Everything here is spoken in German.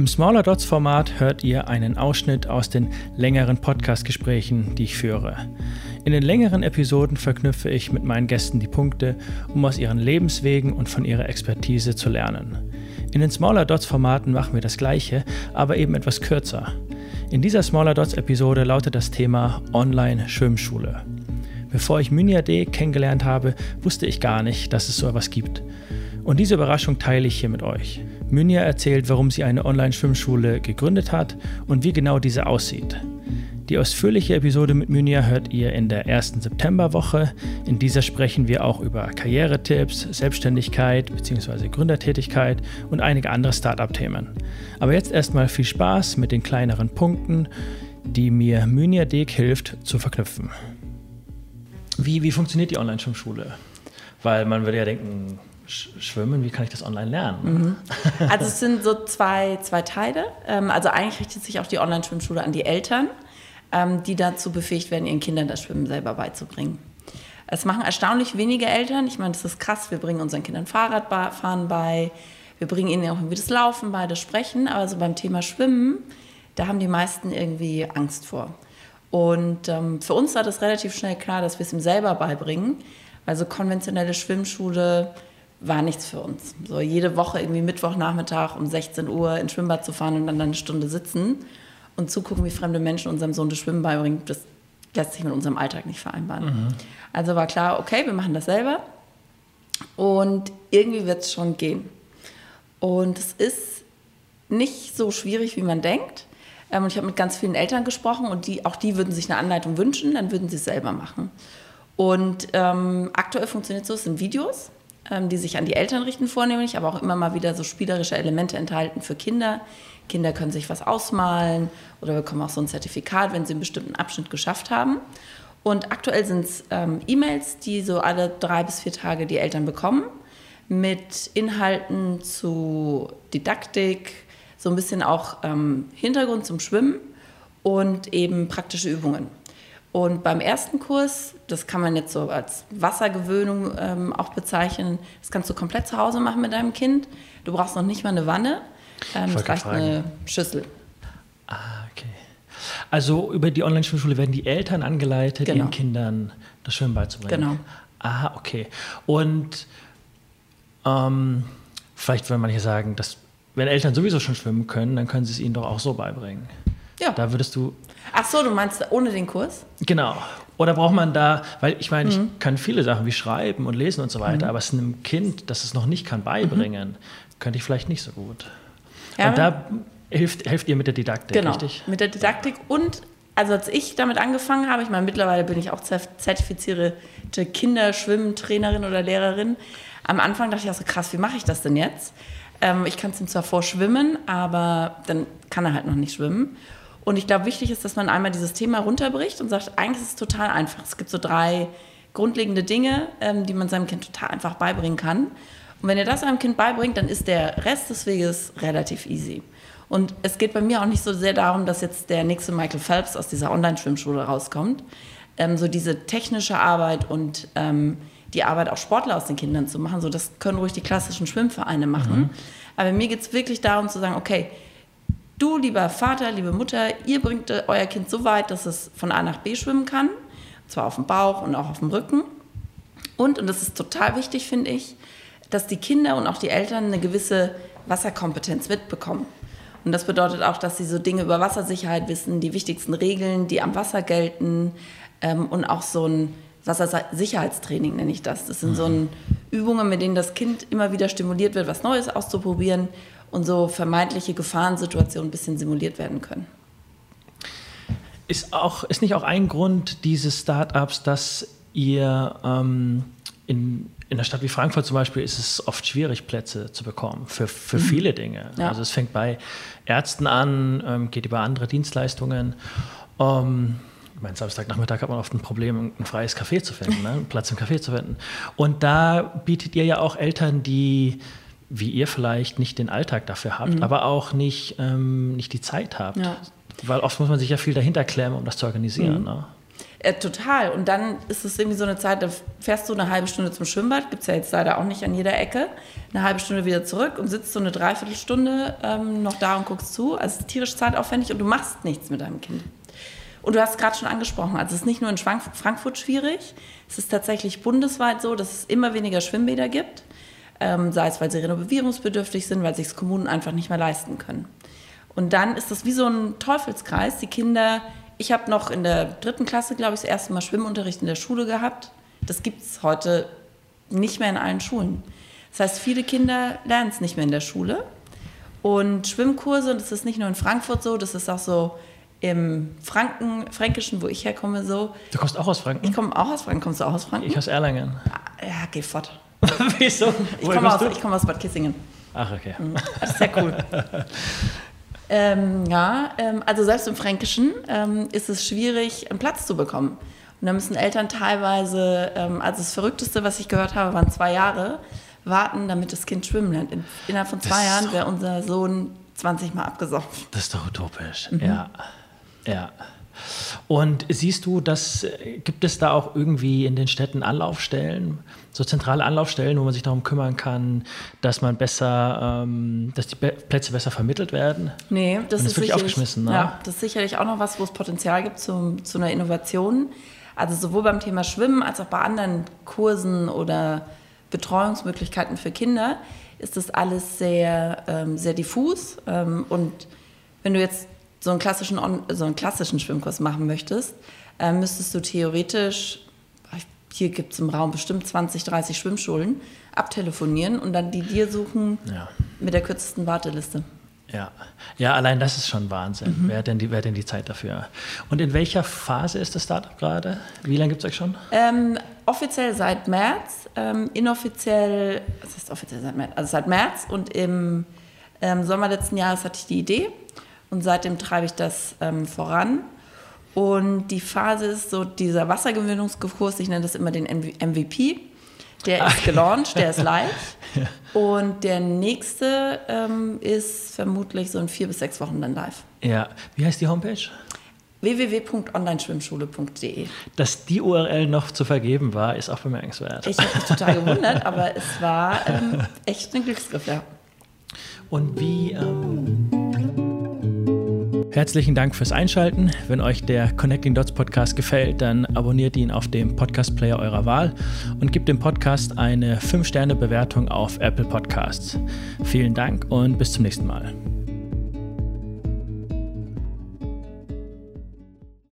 Im Smaller Dots Format hört ihr einen Ausschnitt aus den längeren Podcast-Gesprächen, die ich führe. In den längeren Episoden verknüpfe ich mit meinen Gästen die Punkte, um aus ihren Lebenswegen und von ihrer Expertise zu lernen. In den Smaller Dots Formaten machen wir das gleiche, aber eben etwas kürzer. In dieser Smaller Dots Episode lautet das Thema Online Schwimmschule. Bevor ich Mynja D kennengelernt habe, wusste ich gar nicht, dass es so etwas gibt. Und diese Überraschung teile ich hier mit euch. Mynja erzählt, warum sie eine Online-Schwimmschule gegründet hat und wie genau diese aussieht. Die ausführliche Episode mit Mynja hört ihr in der ersten Septemberwoche. In dieser sprechen wir auch über Karrieretipps, Selbstständigkeit bzw. Gründertätigkeit und einige andere Startup-Themen. Aber jetzt erstmal viel Spaß mit den kleineren Punkten, die mir Mynja Dek hilft zu verknüpfen. Wie, wie funktioniert die Online-Schwimmschule? Weil man würde ja denken, Schwimmen, wie kann ich das online lernen? Mhm. Also es sind so zwei, zwei Teile. Ähm, also eigentlich richtet sich auch die Online-Schwimmschule an die Eltern, ähm, die dazu befähigt werden, ihren Kindern das Schwimmen selber beizubringen. Es machen erstaunlich wenige Eltern. Ich meine, das ist krass. Wir bringen unseren Kindern Fahrradfahren bei. Wir bringen ihnen auch irgendwie das Laufen bei, das Sprechen. Aber so beim Thema Schwimmen, da haben die meisten irgendwie Angst vor. Und ähm, für uns war das relativ schnell klar, dass wir es ihm selber beibringen. Also konventionelle Schwimmschule war nichts für uns. So jede Woche irgendwie Mittwochnachmittag um 16 Uhr ins Schwimmbad zu fahren und dann eine Stunde sitzen und zugucken, wie fremde Menschen unserem Sohn das Schwimmen beibringen, das lässt sich mit unserem Alltag nicht vereinbaren. Mhm. Also war klar, okay, wir machen das selber und irgendwie wird es schon gehen. Und es ist nicht so schwierig, wie man denkt. Ähm, und ich habe mit ganz vielen Eltern gesprochen und die, auch die würden sich eine Anleitung wünschen, dann würden sie es selber machen. Und ähm, aktuell funktioniert so, es sind Videos, die sich an die Eltern richten vornehmlich, aber auch immer mal wieder so spielerische Elemente enthalten für Kinder. Kinder können sich was ausmalen oder bekommen auch so ein Zertifikat, wenn sie einen bestimmten Abschnitt geschafft haben. Und aktuell sind es ähm, E-Mails, die so alle drei bis vier Tage die Eltern bekommen, mit Inhalten zu Didaktik, so ein bisschen auch ähm, Hintergrund zum Schwimmen und eben praktische Übungen. Und beim ersten Kurs, das kann man jetzt so als Wassergewöhnung ähm, auch bezeichnen, das kannst du komplett zu Hause machen mit deinem Kind. Du brauchst noch nicht mal eine Wanne, ähm, es reicht eine Schüssel. Ah, okay. Also über die Online-Schwimmschule werden die Eltern angeleitet, genau. ihren Kindern das Schwimmen beizubringen. Genau. Ah, okay. Und ähm, vielleicht würden manche sagen, dass wenn Eltern sowieso schon schwimmen können, dann können sie es ihnen doch auch so beibringen. Ja. Da würdest du. Ach so, du meinst ohne den Kurs? Genau. Oder braucht man da, weil ich meine, mhm. ich kann viele Sachen wie schreiben und lesen und so weiter, mhm. aber es einem Kind, das es noch nicht kann, beibringen, mhm. könnte ich vielleicht nicht so gut. Ja, und da hilft, helft ihr mit der Didaktik, genau, richtig? mit der Didaktik und also als ich damit angefangen habe, ich meine, mittlerweile bin ich auch zertifizierte Kinderschwimmtrainerin oder Lehrerin. Am Anfang dachte ich auch so, krass, wie mache ich das denn jetzt? Ähm, ich kann es ihm zwar vorschwimmen, aber dann kann er halt noch nicht schwimmen. Und ich glaube, wichtig ist, dass man einmal dieses Thema runterbricht und sagt, eigentlich ist es total einfach. Es gibt so drei grundlegende Dinge, ähm, die man seinem Kind total einfach beibringen kann. Und wenn ihr das einem Kind beibringt, dann ist der Rest des Weges relativ easy. Und es geht bei mir auch nicht so sehr darum, dass jetzt der nächste Michael Phelps aus dieser Online-Schwimmschule rauskommt. Ähm, so diese technische Arbeit und ähm, die Arbeit auch Sportler aus den Kindern zu machen, so das können ruhig die klassischen Schwimmvereine machen. Mhm. Aber mir geht es wirklich darum zu sagen, okay, du, lieber Vater, liebe Mutter, ihr bringt euer Kind so weit, dass es von A nach B schwimmen kann, und zwar auf dem Bauch und auch auf dem Rücken. Und, und das ist total wichtig, finde ich, dass die Kinder und auch die Eltern eine gewisse Wasserkompetenz mitbekommen. Und das bedeutet auch, dass sie so Dinge über Wassersicherheit wissen, die wichtigsten Regeln, die am Wasser gelten ähm, und auch so ein Wassersicherheitstraining nenne ich das. Das sind so ein Übungen, mit denen das Kind immer wieder stimuliert wird, was Neues auszuprobieren und so vermeintliche Gefahrensituationen ein bisschen simuliert werden können. Ist, auch, ist nicht auch ein Grund dieses Startups, dass ihr ähm, in, in einer Stadt wie Frankfurt zum Beispiel ist es oft schwierig, Plätze zu bekommen für, für mhm. viele Dinge. Ja. Also es fängt bei Ärzten an, ähm, geht über andere Dienstleistungen. Ähm, ich meine, Samstagnachmittag hat man oft ein Problem, ein freies Café zu finden, ne? einen Platz im Café zu finden. Und da bietet ihr ja auch Eltern, die wie ihr vielleicht nicht den Alltag dafür habt, mhm. aber auch nicht, ähm, nicht die Zeit habt. Ja. Weil oft muss man sich ja viel dahinter klemmen, um das zu organisieren. Mhm. Ne? Äh, total. Und dann ist es irgendwie so eine Zeit, da fährst du eine halbe Stunde zum Schwimmbad, gibt es ja jetzt leider auch nicht an jeder Ecke, eine halbe Stunde wieder zurück und sitzt so eine Dreiviertelstunde ähm, noch da und guckst zu. Also es ist tierisch zeitaufwendig und du machst nichts mit deinem Kind. Und du hast gerade schon angesprochen, also es ist nicht nur in Frankfurt schwierig, es ist tatsächlich bundesweit so, dass es immer weniger Schwimmbäder gibt, ähm, sei es, weil sie renovierungsbedürftig sind, weil sich es Kommunen einfach nicht mehr leisten können. Und dann ist das wie so ein Teufelskreis. Die Kinder ich habe noch in der dritten Klasse, glaube ich, das erste Mal Schwimmunterricht in der Schule gehabt. Das gibt es heute nicht mehr in allen Schulen. Das heißt, viele Kinder lernen es nicht mehr in der Schule. Und Schwimmkurse, und das ist nicht nur in Frankfurt so, das ist auch so im Franken, Fränkischen, wo ich herkomme, so. Du kommst auch aus Franken? Ich komme auch aus Franken. Kommst du auch aus Franken? Ich aus Erlangen. Ja, geh fort. Wieso? Ich komme aus, komm aus Bad Kissingen. Ach, okay. Mhm. Das ist sehr cool. Ähm, ja, ähm, also selbst im Fränkischen ähm, ist es schwierig, einen Platz zu bekommen. Und da müssen Eltern teilweise, ähm, also das Verrückteste, was ich gehört habe, waren zwei Jahre, warten, damit das Kind schwimmen lernt. In, innerhalb von zwei Jahren wäre unser Sohn 20 Mal abgesoffen. Das ist doch utopisch, mhm. ja. Ja. Und siehst du, dass gibt es da auch irgendwie in den Städten Anlaufstellen, so zentrale Anlaufstellen, wo man sich darum kümmern kann, dass man besser, ähm, dass die Plätze besser vermittelt werden? Nee, das, ist, wirklich aufgeschmissen. Ne? Ja, das ist sicherlich auch noch was, wo es Potenzial gibt zu, zu einer Innovation. Also sowohl beim Thema Schwimmen als auch bei anderen Kursen oder Betreuungsmöglichkeiten für Kinder ist das alles sehr, ähm, sehr diffus. Ähm, und wenn du jetzt so einen klassischen, so einen klassischen Schwimmkurs machen möchtest, äh, müsstest du theoretisch, hier gibt es im Raum bestimmt 20, 30 Schwimmschulen, abtelefonieren und dann die dir suchen ja. mit der kürzesten Warteliste. Ja. ja, allein das ist schon Wahnsinn. Mhm. Wer, hat denn die, wer hat denn die Zeit dafür? Und in welcher Phase ist das Startup gerade? Wie lange gibt es euch schon? Ähm, offiziell seit März, ähm, inoffiziell, was heißt offiziell seit März? Also seit März und im ähm, Sommer letzten Jahres hatte ich die Idee und seitdem treibe ich das ähm, voran. Und die Phase ist so dieser Wassergewöhnungskurs, ich nenne das immer den MVP. Der ist gelauncht, der ist live. ja. Und der nächste ähm, ist vermutlich so in vier bis sechs Wochen dann live. Ja, wie heißt die Homepage? www.onlineschwimmschule.de. Dass die URL noch zu vergeben war, ist auch bemerkenswert. Ich habe mich total gewundert, aber es war ähm, echt ein Glücksgriff, ja. Und wie. Ähm Herzlichen Dank fürs Einschalten. Wenn euch der Connecting Dots Podcast gefällt, dann abonniert ihn auf dem Podcast Player eurer Wahl und gebt dem Podcast eine 5-Sterne-Bewertung auf Apple Podcasts. Vielen Dank und bis zum nächsten Mal.